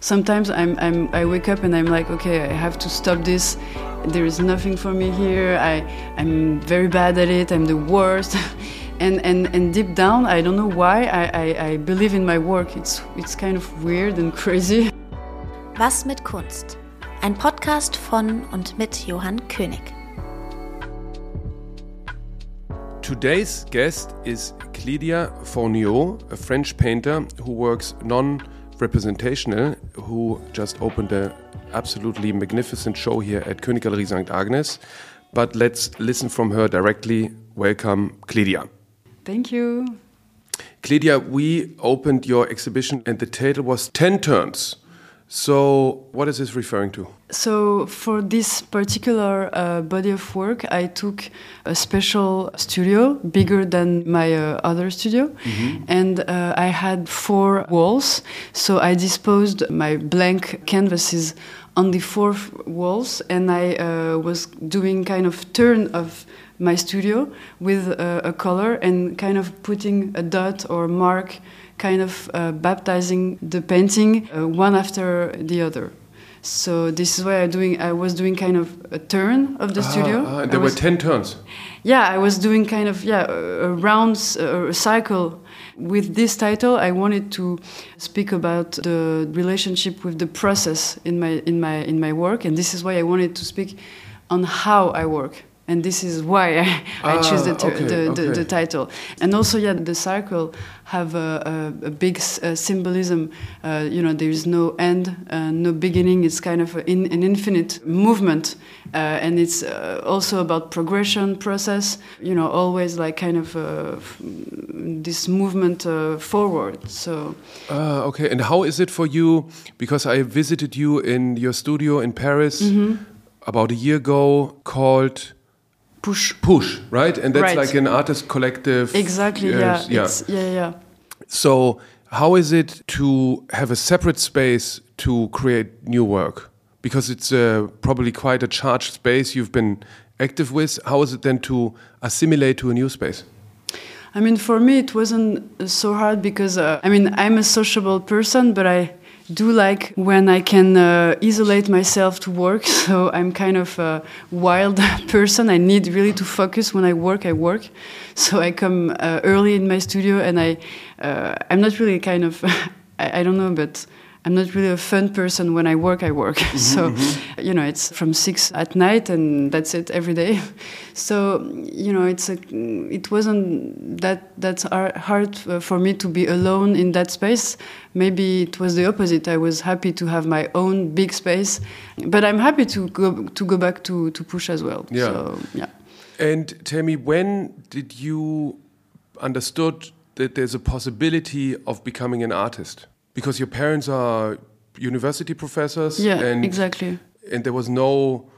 sometimes I'm, I'm I wake up and I'm like, okay, I have to stop this. There is nothing for me here. I I'm very bad at it. I'm the worst. and, and, and deep down, I don't know why, I, I, I believe in my work. It's, it's kind of weird and crazy. Was mit Kunst? Ein Podcast von und mit Johann König. Today's guest is Clédia Fourniau, a French painter who works non representational, who just opened an absolutely magnificent show here at Königgalerie St. Agnes. But let's listen from her directly. Welcome, Clédia. Thank you. Clédia, we opened your exhibition and the title was 10 Turns. So, what is this referring to? So, for this particular uh, body of work, I took a special studio, bigger than my uh, other studio, mm-hmm. and uh, I had four walls. So, I disposed my blank canvases on the four walls, and I uh, was doing kind of turn of my studio with uh, a color and kind of putting a dot or mark kind of uh, baptizing the painting uh, one after the other. So this is why I doing. I was doing kind of a turn of the ah, studio. Ah, there was, were ten turns. Yeah, I was doing kind of yeah a round a cycle. With this title, I wanted to speak about the relationship with the process in my in my in my work, and this is why I wanted to speak on how I work and this is why I, I choose the, okay, the, okay. the, the, title. And also, yeah, the circle have a, a, a big uh, symbolism. Uh, you know, there is no end, uh, no beginning. It's kind of in, an infinite movement, uh, and it's uh, also about progression process. You know, always like kind of uh, this movement forward. So. Ah, okay. And how is it for you? Because I visited you in your studio in Paris. Mm -hmm. About a year ago, called Poush. Poush right? And that's right. like an artist collective exactly yeah. yeah. yeah yeah. So how is it to have a separate space to create new work? Because it's uh, probably quite a charged space you've been active with. How is it then to assimilate to a new space? I mean, for me, it wasn't so hard because uh, I mean, I'm a sociable person, but I do like when I can uh, isolate myself to work. So I'm kind of a wild person. I need really to focus when I work. I work. So I come uh, early in my studio, and I uh, I'm not really kind of I, I don't know, but I'm not really a fun person. When I work, I work. So, mm -hmm. you know, it's from six at night, and that's it every day. So, you know, it's a, it wasn't that that's hard for me to be alone in that space. Maybe it was the opposite. I was happy to have my own big space, but I'm happy to go to go back to to Poush as well. Yeah. So, yeah. And tell me, when did you understood that there's a possibility of becoming an artist? Because your parents are university professors. Yeah, and, exactly. And there was no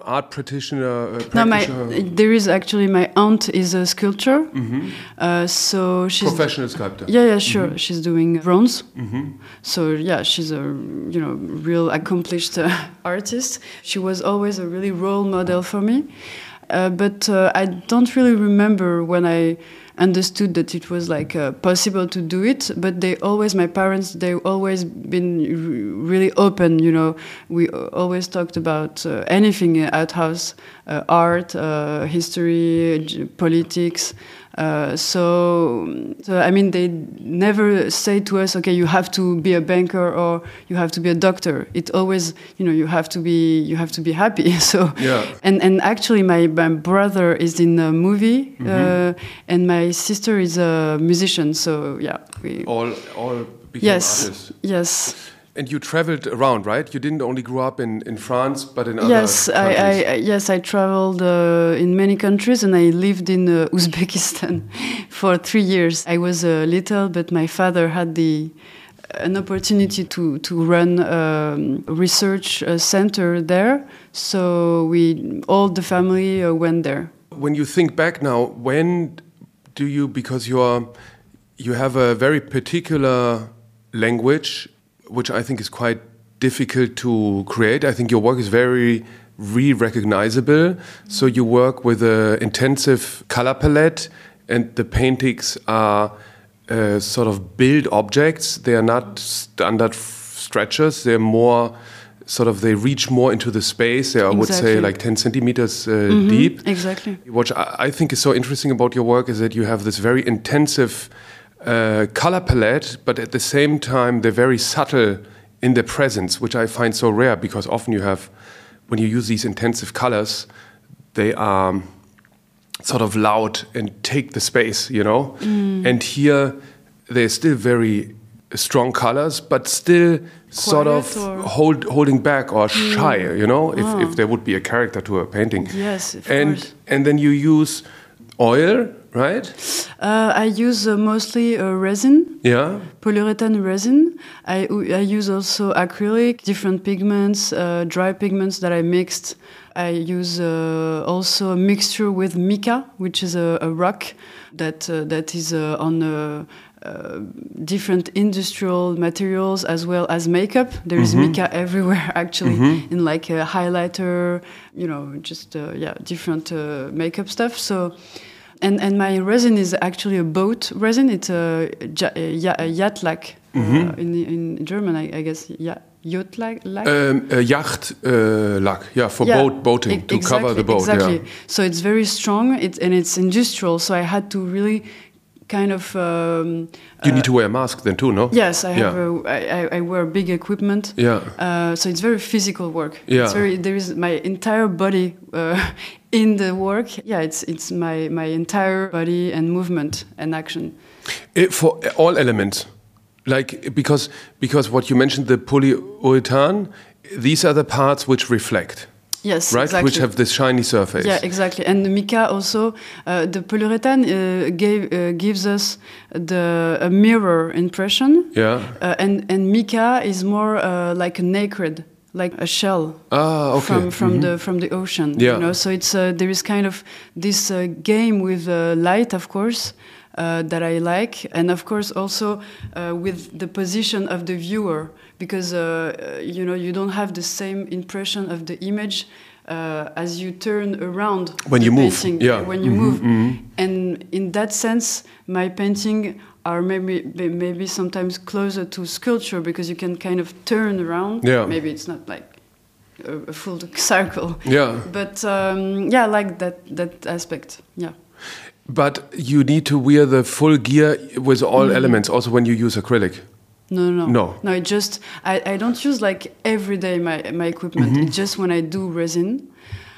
art practitioner. Uh, no, my there is actually my aunt is a sculptor. Mm -hmm. uh, so she's professional sculptor. Yeah, yeah, sure. Mm -hmm. She's doing bronze. Mm -hmm. So yeah, she's a you know real accomplished uh, artist. She was always a really role model for me. Uh, but uh, I don't really remember when I understood that it was like uh, possible to do it but they always my parents they always been really open you know. We always talked about uh, anything at house uh, art history politics uh, so, so, I mean, they never say to us, "Okay, you have to be a banker or you have to be a doctor." It always, you know, you have to be, you have to be happy. so, yeah. And and actually, my, my brother is in a movie, mm -hmm. uh, and my sister is a musician. So, yeah, we all all became yes, artists. Yes. And you traveled around, right? You didn't only grow up in, in France, but in other yes, countries. I, I, yes, I traveled uh, in many countries, and I lived in uh, Uzbekistan for three years. I was uh, little, but my father had the an opportunity to to run a um, research uh, center there, so we all the family uh, went there. When you think back now, when do you because you are you have a very particular language which I think is quite difficult to create. I think your work is very re-recognizable. So you work with an intensive color palette, and the paintings are uh, sort of build objects. They are not standard stretchers. They're more sort of they reach more into the space. They are, I would say like ten centimeters uh, deep. Exactly. What I I think is so interesting about your work is that you have this very intensive uh, color palette, but at the same time they're very subtle in their presence, which I find so rare because often you have, when you use these intensive colors, they are sort of loud and take the space, you know. Mm. And here they're still very strong colors, but still sort of hold, holding back or mm. shy, you know. If, if ah. there would be a character to a painting, Yes, of and course. and then you use oil, right? Uh, I use uh, mostly uh, resin, Yeah. polyurethane resin. I, I use also acrylic, different pigments, uh, dry pigments that I mixed. I use uh, also a mixture with mica, which is a, a rock that uh, that is uh, on uh, different industrial materials as well as makeup. There is mica everywhere, actually, in like a highlighter, you know, just uh, yeah, different uh, makeup stuff. So. And, and my resin is actually a boat resin. It's a, ja- a, ya- a yacht lac uh, in, in German, I, I guess. Yeah, yacht lac. lac? Um, yacht uh, lack, yeah, for Yeah, boat boating e- to cover the boat. Exactly. Yeah. So it's very strong. It, and it's industrial. So I had to really kind of. Um, You need to wear a mask then too, no? yes, I have. Yeah. A, I, I- I wear big equipment. Yeah. Uh, so it's very physical work. Yeah. It's very. There is my entire body uh, in the work. Yeah. It's it's my my entire body and movement and action. It, for all elements, like because because what you mentioned the polyurethane, these are the parts which reflect, Yes. right? Exactly. Which have this shiny surface. Yeah, exactly. And the mica also, uh, the polyurethane uh, gave, uh, gives us the a mirror impression. Yeah. Uh, and and mica is more uh, like a nacre, like a shell Ah, okay. from from the from the ocean. Yeah. You know, so it's uh, there is kind of this uh, game with uh, light, of course. Uh, that I like, and of course also uh, with the position of the viewer, because uh, you know you don't have the same impression of the image uh, as you turn around When you move, painting, yeah. when you move, and in that sense, my painting are maybe maybe sometimes closer to sculpture because you can kind of turn around. Yeah. Maybe it's not like a, a full circle. Yeah. But um, yeah, I like that that aspect. Yeah. But you need to wear the full gear with all Mm-hmm. elements, also when you use acrylic. No, no, No. no. It just I, I don't use like every day my my equipment. Mm-hmm. It's just when I do resin.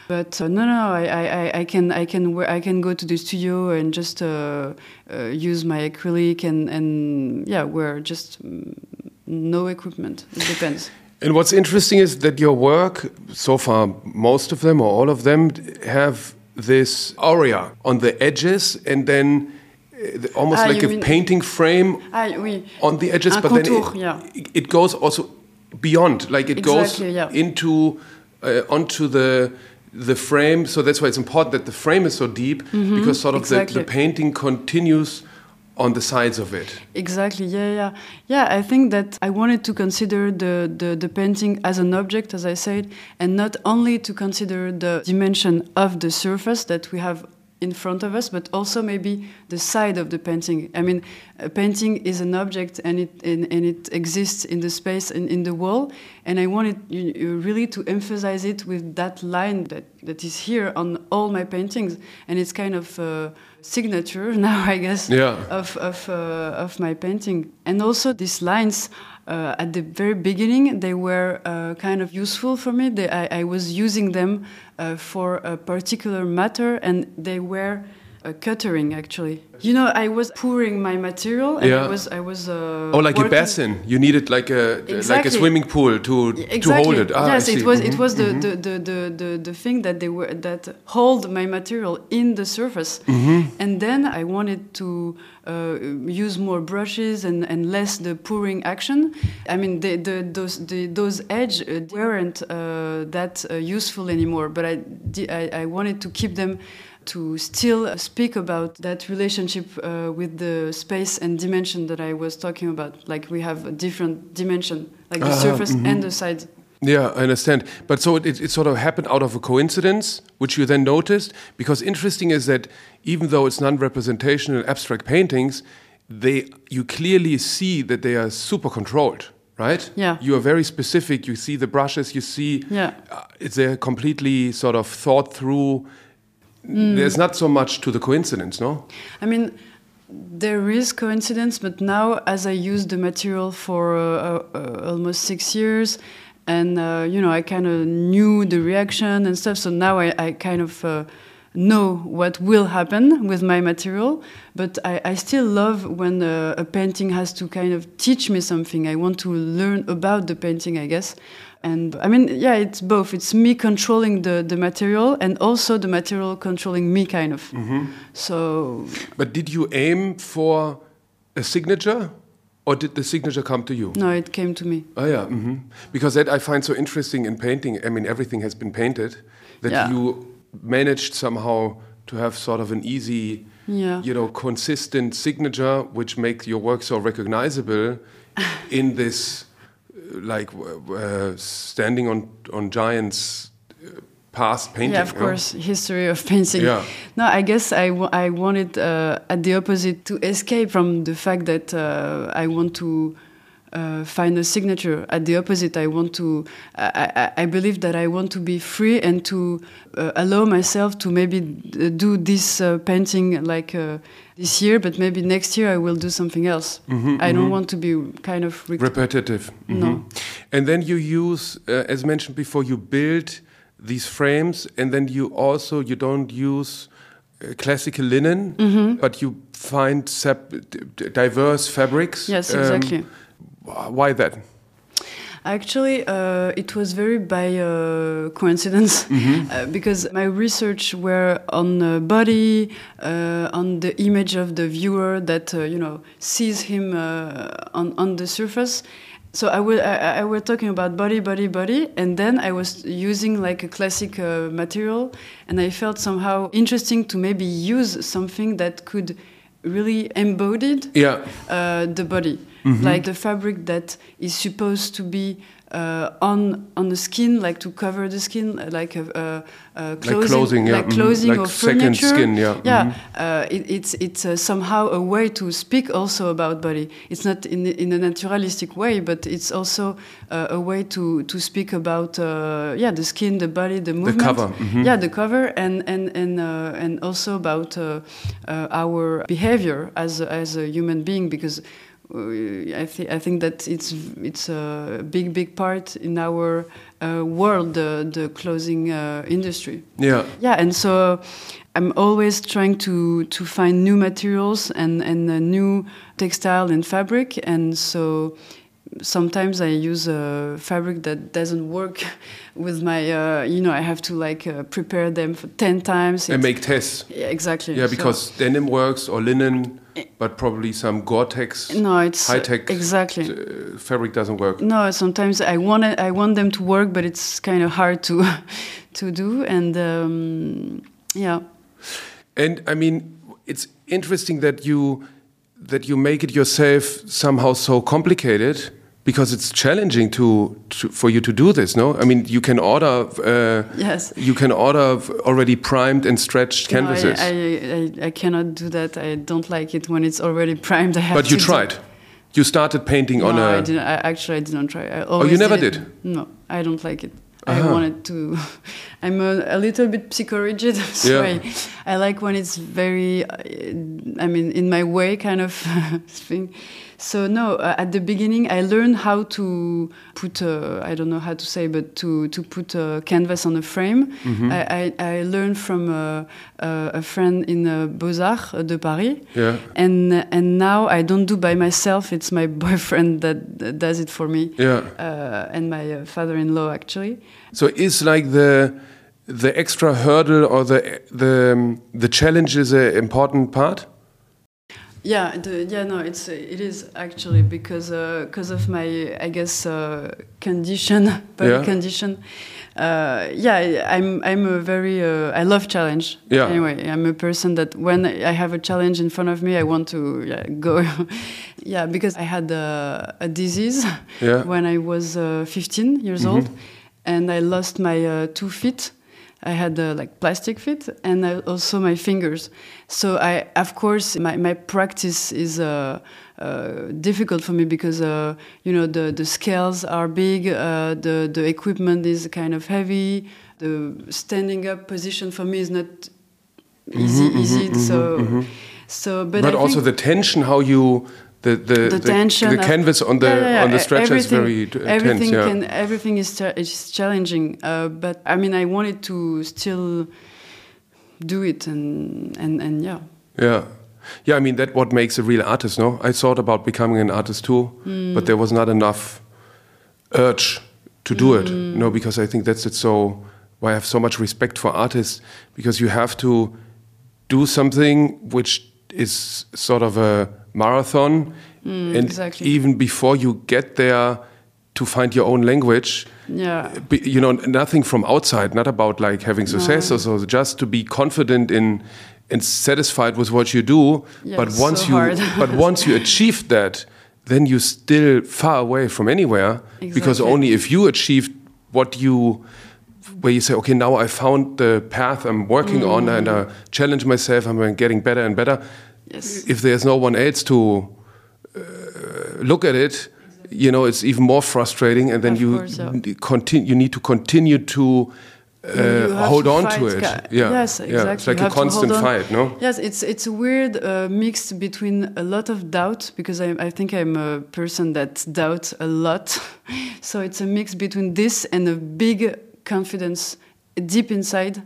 But uh, no, no, I, I, I- I can I can wear, I can go to the studio and just uh, uh, use my acrylic and and yeah, wear just mm, no equipment. It depends. And what's interesting is that your work, so far, most of them or all of them, have this aura on the edges and then uh, almost Ah, like a mean- painting frame Ah, oui. on the edges, Un but then it, yeah. it goes also beyond, like it Exactly, goes yeah. into uh, onto the the frame. So that's why it's important that the frame is so deep because sort of the, Mm-hmm. the painting continues on the sides of it. Exactly. Yeah, yeah, yeah. I think that I wanted to consider the, the the painting as an object, as I said, and not only to consider the dimension of the surface that we have in front of us, but also maybe the side of the painting. I mean, a painting is an object, and it and, and it exists in the space and in the wall. And I wanted you, you really to emphasize it with that line that, that is here on all my paintings, and it's kind of a signature now, I guess Yeah. of of, uh, of my painting. And also these lines uh, at the very beginning, they were uh, kind of useful for me. They, I, I was using them uh, for a particular matter, and they were uh, cuttering actually. You know, I was pouring my material, and Yeah. I was I was. Uh, Oh, like a basin. You needed like a like a swimming pool to Exactly. to hold it. Ah, yes, it was. Mhm, It was the, mhm. the, the, the, the, the thing that they were that hold my material in the surface, Mm-hmm. and then I wanted to uh, use more brushes and, and less the pouring action. I mean, the, the, those the, those edge uh, weren't uh, that uh, useful anymore. But I, I I wanted to keep them to still speak about that relationship uh, with the space and dimension that I was talking about. Like we have a different dimension, like the Ah, surface and the side. Yeah, I understand. But so it, it sort of happened out of a coincidence, which you then noticed. Because interesting is that even though it's non-representational abstract paintings, they you clearly see that they are super controlled. right? Yeah. You are very specific. You see the brushes. You see. Yeah. Uh, it's a completely sort of thought through. There's not so much to the coincidence, no. I mean, there is coincidence, but now as I use the material for uh, uh, almost six years, and uh, you know, I kind of knew the reaction and stuff. So now I, I kind of uh, know what will happen with my material. But I, I still love when uh, a painting has to kind of teach me something. I want to learn about the painting, I guess. And I mean, yeah, it's both. It's me controlling the, the material and also the material controlling me, kind of. So But did you aim for a signature, or did the signature come to you? No, it came to me. Oh yeah, hmm because that I find so interesting in painting. I mean, everything has been painted. That Yeah. you managed somehow to have sort of an easy, Yeah. you know, consistent signature, which makes your work so recognizable in this, uh, like, uh, standing on on giants, uh, past painting. Yeah, of you know? course, history of painting. Yeah. No, I guess I, I wanted uh, at the opposite to escape from the fact that uh, I want to uh, find a signature. At the opposite, I want to. I, I, I believe that I want to be free and to uh, allow myself to maybe do this uh, painting like uh, this year, but maybe next year I will do something else. I don't want to be kind of repetitive. No. Mhm. And then you use, uh, as mentioned before, you build these frames, and then you also you don't use uh, classical linen, Mm-hmm. but you find sep- d- d- diverse fabrics. Yes, Um, exactly. Wh- why that? Actually, uh, it was very by uh, coincidence uh, because my research were on uh, body, uh, on the image of the viewer that uh, you know sees him uh, on on the surface. So I will I, I were talking about body, body, body, and then I was using like a classic uh, material, and I felt somehow interesting to maybe use something that could really embodied Yeah. uh, the body, like the fabric that is supposed to be uh, on on the skin, like to cover the skin, uh, like a, a, a clothing, clothing, yeah, like clothing Like or second furniture. skin, yeah, yeah. mhm. Uh, it, it's it's uh, somehow a way to speak also about body. It's not in in a naturalistic way, but it's also uh, a way to to speak about uh, yeah the skin, the body, the movement. cover, mhm. Yeah, the cover, and and and uh, and also about uh, uh, our behavior as a, as a human being, because I think I think that it's it's a big big part in our uh, world, the the clothing uh, industry. Yeah. Yeah, and so I'm always trying to to find new materials and and a new textile and fabric, and so sometimes I use a fabric that doesn't work with my. Uh, you know, I have to like uh, prepare them for ten times. And make tests. yeah, exactly. Yeah, So- because denim works or linen, but probably some Gore-Tex no, it's uh, high-tech exactly. uh, fabric doesn't work. No, sometimes I want it, I want them to work, but it's kind of hard to to do. And um, yeah, And I mean, it's interesting that you that you make it yourself somehow so complicated because it's challenging to, to for you to do this. No, I mean you can order. Uh, yes. You can order already primed and stretched No, canvases. I, I, I, I cannot do that. I don't like it when it's already primed. I have but you tried. You started painting No, on I a. didn't. I, actually, I didn't try. I oh you never it. did? No, I don't like it. I Uh-huh. wanted to. I'm a, a little bit psychorigid, so Yeah. I, I like when it's very. uh, I mean, in my way, kind of thing. So no, uh, at the beginning, I learned how to put. Uh, I don't know how to say, but to to put a canvas on a frame. Mm-hmm. I, I, I learned from a, a, a friend in uh, Beaux Arts de Paris. Yeah. And and now I don't do by myself. It's my boyfriend that, does it for me, Yeah. uh, and my uh, father-in-law actually. So is like the the extra hurdle or the the um, the challenge is an important part. Yeah, the, yeah, no, it's uh, it is actually because because of my I guess uh, condition, body Yeah. condition. Uh, yeah, I'm I'm a very uh, I love challenge. Yeah. Anyway, I'm a person that when I have a challenge in front of me, I want to yeah, go. yeah, because I had a, a disease Yeah. when I was uh, 15 years old, and I lost my uh, two feet. I had uh, like plastic feet and I, also my fingers. So I, of course, my, my practice is uh, uh, difficult for me because uh, you know the the scales are big, uh, the the equipment is kind of heavy. The standing up position for me is not easy. Mm-hmm, easy. so so, but, But also the tension, how you the the, the tension, the of- canvas on the Yeah, yeah, yeah, on the stretcher is very uh, everything tense. Yeah. can everything is is challenging. Uh, but I mean, I wanted to still do it, and and and yeah. Yeah. Yeah, I mean that what makes a real artist, no? I thought about becoming an artist too, Hmm. but there was not enough urge to do it. Hmm. No, because I think that's it so why I have so much respect for artists because you have to do something which is sort of a marathon and Hmm, exactly. even before you get there to find your own language Yeah. be- you know nothing from outside not about like having success or so just to be confident in and satisfied with what you do. Yeah, but once so you but once you achieve that then you're still far away from anywhere. Because only if you achieved what you where you say okay now i found the path i'm working on and i challenge myself i'm getting better and better Yes. if there's no one else to uh, look at it, you know, it's even more frustrating, and then Of you course, yeah. continue. You need to continue to uh, hold to on to it. Yeah, Yes, yeah. exactly. It's like You a have to hold constant on. fight, no? Yes, it's it's a weird uh, mix between a lot of doubt because I, I think I'm a person that doubts a lot. so it's a mix between this and a big confidence deep inside,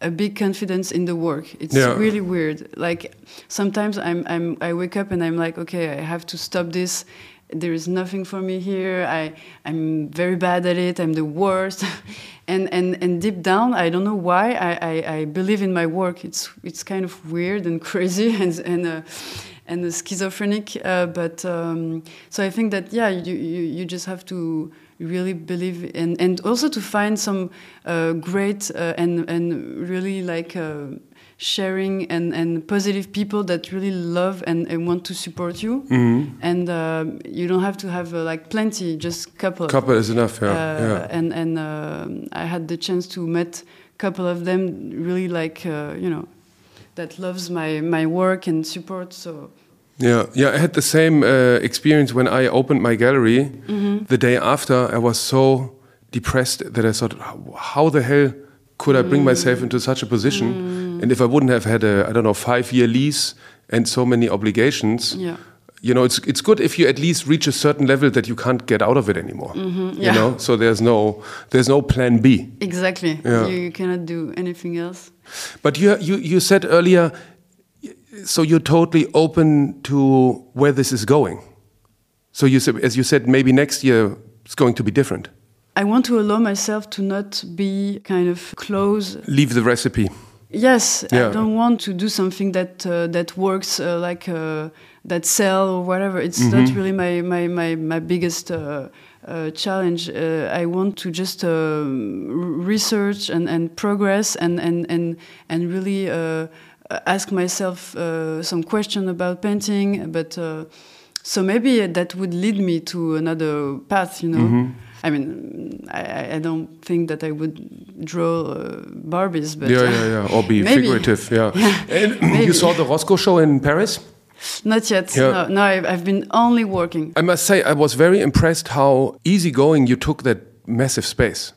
a big confidence in the work. It's Yeah. really weird. Like sometimes I'm I'm I wake up and I'm like, okay, I have to stop this. There is nothing for me here. I I'm very bad at it. I'm the worst. and and and deep down, I don't know why. I I, I believe in my work. It's it's kind of weird and crazy and and. Uh, and schizophrenic, uh, but um, so I think that yeah, you, you you just have to really believe and and also to find some uh, great uh, and and really like uh, sharing and and positive people that really love and, and want to support you Mm-hmm. and uh, you don't have to have uh, like plenty just couple Couple is enough. Yeah, uh, yeah. and and uh, I had the chance to meet couple of them really like uh, you know that loves my my work and support so Yeah, yeah. I had the same uh, experience when I opened my gallery. Mm-hmm. The day after, I was so depressed that I thought, "How- how the hell could I Mm. bring myself into such a position? And if I wouldn't have had a, I don't know, five-year lease and so many obligations, yeah you know, it's it's good if you at least reach a certain level that you can't get out of it anymore. You Mm-hmm. yeah. know, so there's no there's no plan B. exactly Yeah. you, you cannot do anything else But you you you said earlier, so you're totally open to where this is going. So you said, as you said, maybe next year it's going to be different. I want to allow myself to not be kind of close Leave the recipe. Yes, Yeah. I don't want to do something that uh, that works uh, like uh, that sell or whatever. It's Mm-hmm. not really my my my, my biggest uh, uh, challenge. Uh, I want to just uh, research and, and progress and and and and really uh, ask myself uh, some question about painting. But uh, so maybe that would lead me to another path. You know. Mm-hmm. I mean, I, I- I don't think that I would draw uh, Barbies, but yeah, yeah, yeah. Or be maybe. figurative. Yeah. And you saw the Rothko show in Paris. Not yet. Yeah. No, no I've, I've been only working. I must say, I was very impressed how easygoing you took that massive space.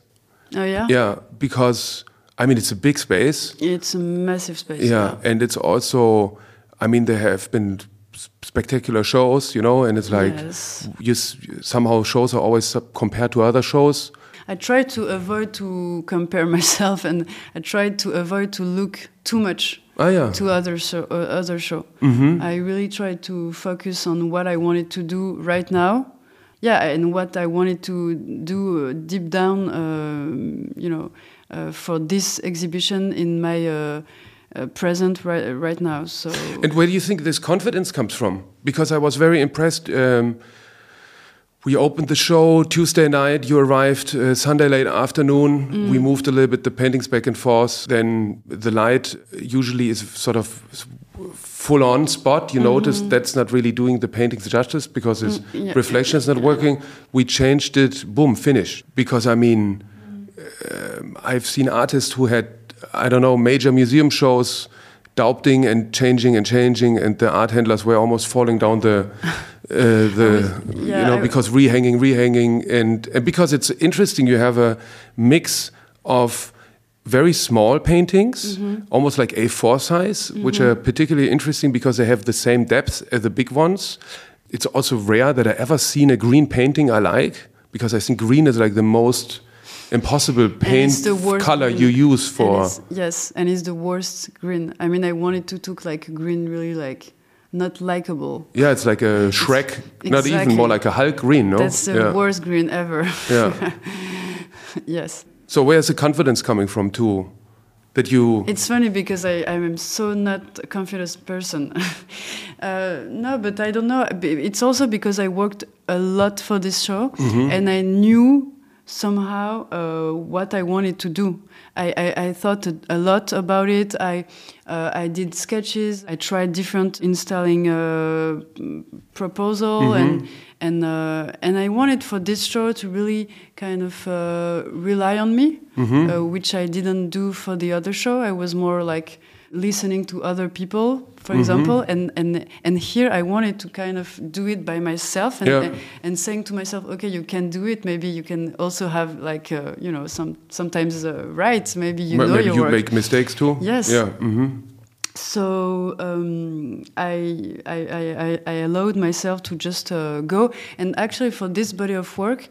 Oh yeah. Yeah, because I mean it's a big space. It's a massive space. yeah, and it's also i mean there have been spectacular shows you know and it's like Yes. you s- somehow shows are always sub- compared to other shows I try to avoid to compare myself, and I try to avoid to look too much ah yeah to other show. Uh, other show. Mm-hmm. I really try to focus on what I wanted to do right now. Yeah, and what I wanted to do uh, deep down. Uh, you know, uh, for this exhibition in my. Uh, present right, right now, so and where do you think this confidence comes from because i was very impressed um, we opened the show Tuesday night. You arrived uh, Sunday late afternoon. We moved a little bit the paintings back and forth. Then the light usually is sort of full on spot. You notice that's not really doing the paintings justice because its yeah. reflection is not working. We changed it. Boom, finish. Because I mean, uh, I've seen artists who had, I don't know, major museum shows, doubting and changing and changing, and the art handlers were almost falling down the. Uh, the was- you know I- because rehanging rehanging and, and because it's interesting you have a mix of very small paintings Mm-hmm. almost like A4 size which are particularly interesting because they have the same depth as the big ones it's also rare that I ever seen a green painting I like because I think green is like the most impossible paint it's the worst color green. you use for it's- yes, and it's the worst green. I mean, I wanted to took like green really like not likable. yeah it's like a Shrek not even more like a Hulk green no That's the yeah. worst green ever. yeah yes. so where's the confidence coming from too that you It's funny because I, I'm so not a confident person. uh, no, but I don't know. It's also because I worked a lot for this show and I knew somehow uh, what I wanted to do. I, I, I thought a, lot about it. I, uh, I did sketches. I tried different installing uh, mm, proposal and and uh, and I wanted for this show to really kind of uh, rely on me, uh, which I didn't do for the other show. I was more like listening to other people, for example, and and and here I wanted to kind of do it by myself and Yeah. and saying to myself, okay, you can do it. Maybe you can also have like uh, you know some sometimes uh, right. Maybe you Ma- know maybe your you work. make mistakes too Yes. yeah hmm So um, I, I, I, I- I allowed myself to just uh, go. And actually, for this body of work,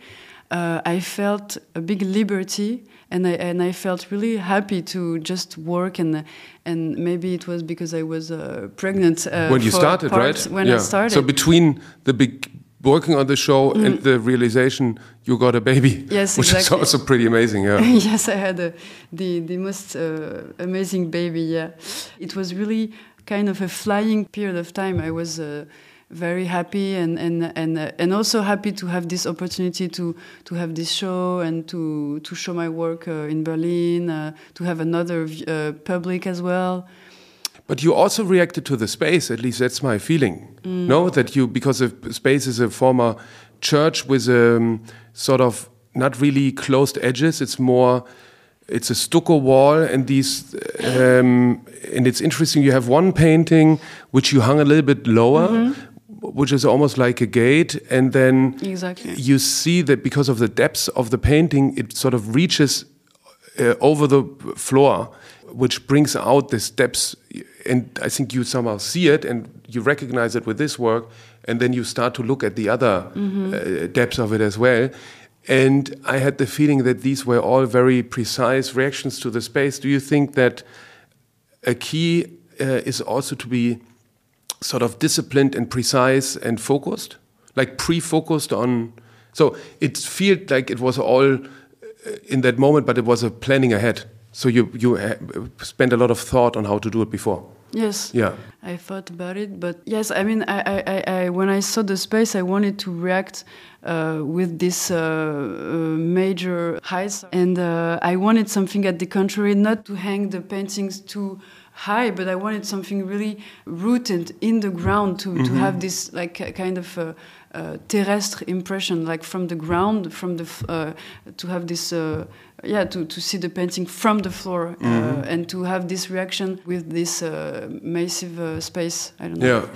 uh, I felt a big liberty, and I and I felt really happy to just work. And and maybe it was because I was uh, pregnant uh, when you started right When yeah I started, so between the big working on the show and the realization you got a baby Mm. Yes, which exactly. is also pretty amazing yeah yes, I had a, the the most uh, amazing baby. Yeah, it was really kind of a flying period of time. I was uh, very happy and and and uh, and also happy to have this opportunity to to have this show and to to show my work uh, in Berlin, uh, to have another uh, public as well. But you also reacted to the space, at least that's my feeling. Mm. No, that you, because the space is a former church with a um, sort of not really closed edges, it's more, it's a stucco wall, and these, um, and it's interesting. You have one painting which you hung a little bit lower, Mm-hmm. Which is almost like a gate, and then Exactly. you see that because of the depths of the painting, it sort of reaches uh, over the floor, which brings out the steps. And I think you somehow see it and you recognize it with this work, and then you start to look at the other uh, depths of it as well. And I had the feeling that these were all very precise reactions to the space. Do you think that a key uh, is also to be sort of disciplined and precise and focused, like pre-focused on. So it felt like it was all uh, in that moment, but it was a planning ahead. So you you uh, spent a lot of thought on how to do it before. Yes. Yeah. I thought about it, but yes, I mean, I, I, I, I when I saw the space, I wanted to react uh, with this uh, uh, major heights, and uh, I wanted something at the contrary, not to hang the paintings too high, but I wanted something really rooted in the ground to, to have this like kind of uh, uh, terrestre impression, like from the ground, from the f- uh, to have this. Uh, yeah, to, to see the painting from the floor uh, and to have this reaction with this uh, massive uh, space. I don't know. Yeah,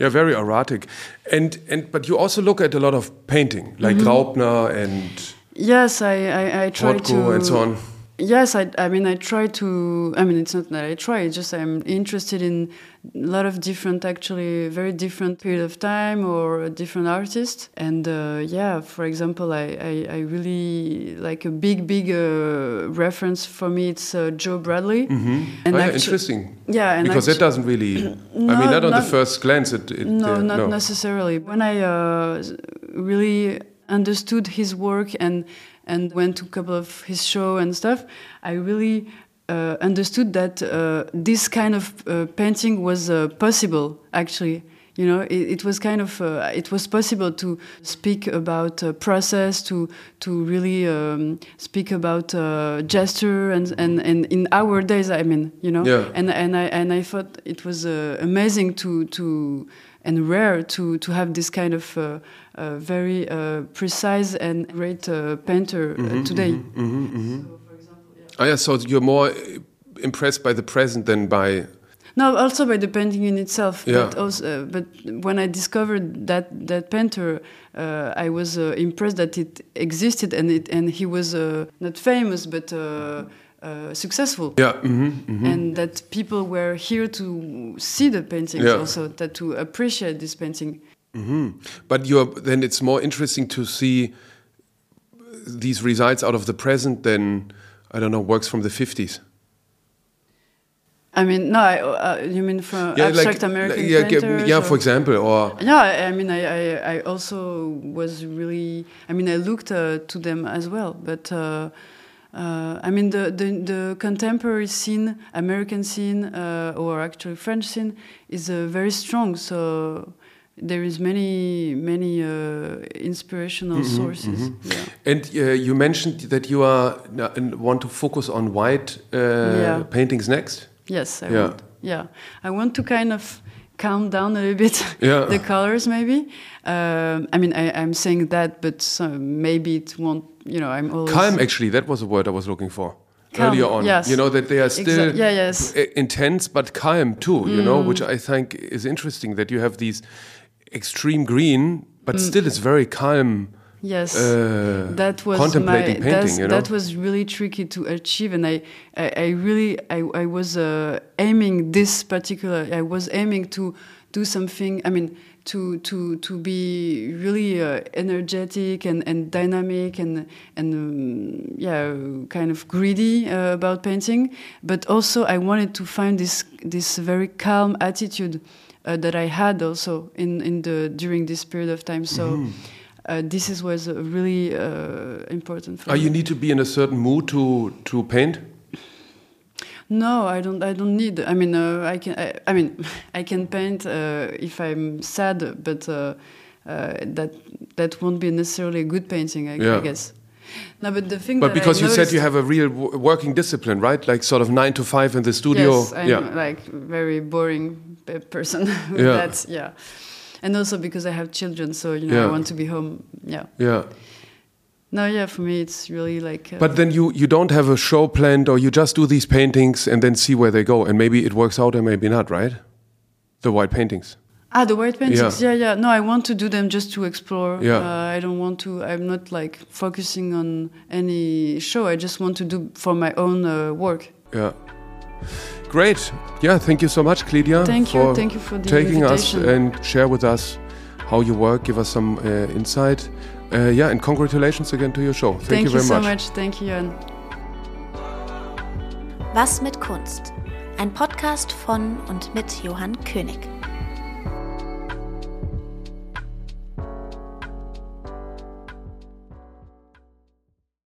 yeah, very erratic, and and but you also look at a lot of painting, like Graubner and Yes, I I, I try Rothko to and so on. Yes, I, I mean I try to. I mean it's not that I try. It's just I'm interested in a lot of different, actually very different period of time or different artists. And uh, yeah, for example, I, I, I really like a big big uh, reference for me. It's uh, Joe Bradley. Mm-hmm. And oh, yeah, interesting. Yeah, and because that doesn't really. I mean, not on the first glance. It, it no, uh, not necessarily. When I uh, really understood his work and and went to a couple of his show and stuff, I really uh, understood that uh, this kind of uh, painting was uh, possible. Actually, you know, it, it was kind of uh, it was possible to speak about uh, process, to to really um, speak about uh, gesture and, and and in our days, I mean, you know, Yeah. and and I and I thought it was uh, amazing to to and rare to to have this kind of uh, uh, very uh, precise and great uh, painter Mm-hmm, uh, today. Oh, yeah, so you're more impressed by the present than by. No, also by the painting in itself. Yeah. But also, but when I discovered that that painter, uh, I was uh, impressed that it existed and it and he was uh, not famous but uh, successful. Yeah. hmm And that people were here to see the paintings Yeah. also, that to appreciate this painting. But you're then it's more interesting to see these results out of the present than I don't know works from the 50s. I mean, no, I, uh, you mean from abstract American yeah, painters? yeah, or- for example, or Yeah, I I mean, I, I, I also was really, I mean, I looked uh, to them as well, but uh, uh, I mean, the, the, the contemporary scene, American scene, uh, or actually French scene, is uh, very strong. So there is many, many uh, inspirational Mm-hmm, sources. Yeah. and uh, you mentioned that you are uh, and want to focus on white uh, Yeah. paintings next. Yes, I Yeah. want. Yeah, I want to kind of calm down a little bit Yeah. the colors, maybe. Um, I mean, I, I'm saying that, but maybe it won't. You know, I'm always Calm, actually, that was a word I was looking for Calm, earlier on. yes. You know that they are still Exa- yeah, yes. Mm. intense but calm too. You know, which I think is interesting that you have these extreme green, but still it's very calm. Mm. Yes, uh, that was contemplating my, painting, you know? That was really tricky to achieve, and I, I, I really, I, I was uh, aiming this particular. I was aiming to do something. I mean, to to to be really uh, energetic and, and dynamic and and um, yeah, kind of greedy uh, about painting. But also, I wanted to find this this very calm attitude uh, that I had also in in the during this period of time. So. Mm-hmm. Uh, this is was uh, really uh, important for Are me. you need to be in a certain mood to to paint? No, I don't. I don't need. I mean, uh, I can. I, I mean, I can paint uh, if I'm sad, but uh, uh, that that won't be necessarily a good painting. I, Yeah. I guess. No, but the thing. But that I because you said you have a real w- working discipline, right? Like sort of nine to five in the studio. Yes, I'm yeah. like very boring person. with Yeah. That, yeah. And also because I have children, so you know Yeah. I want to be home. Yeah. Yeah. No, yeah. For me, it's really like. Uh, But then you you don't have a show planned, or you just do these paintings and then see where they go, and maybe it works out, and maybe not, right? The white paintings. Ah, the white paintings. Yeah. Yeah, yeah. No, I want to do them just to explore. Yeah. Uh, I don't want to. I'm not like focusing on any show. I just want to do for my own uh, work. Yeah. Great. Yeah. Thank you so much, Clédia, Thank you. Thank you for the taking us and share with us how you work. Give us some uh, insight. Uh, yeah, and congratulations again to your show. Thank, Thank you very so much. much. Thank you, Jan. Was mit Kunst? Ein Podcast von und mit Johann König.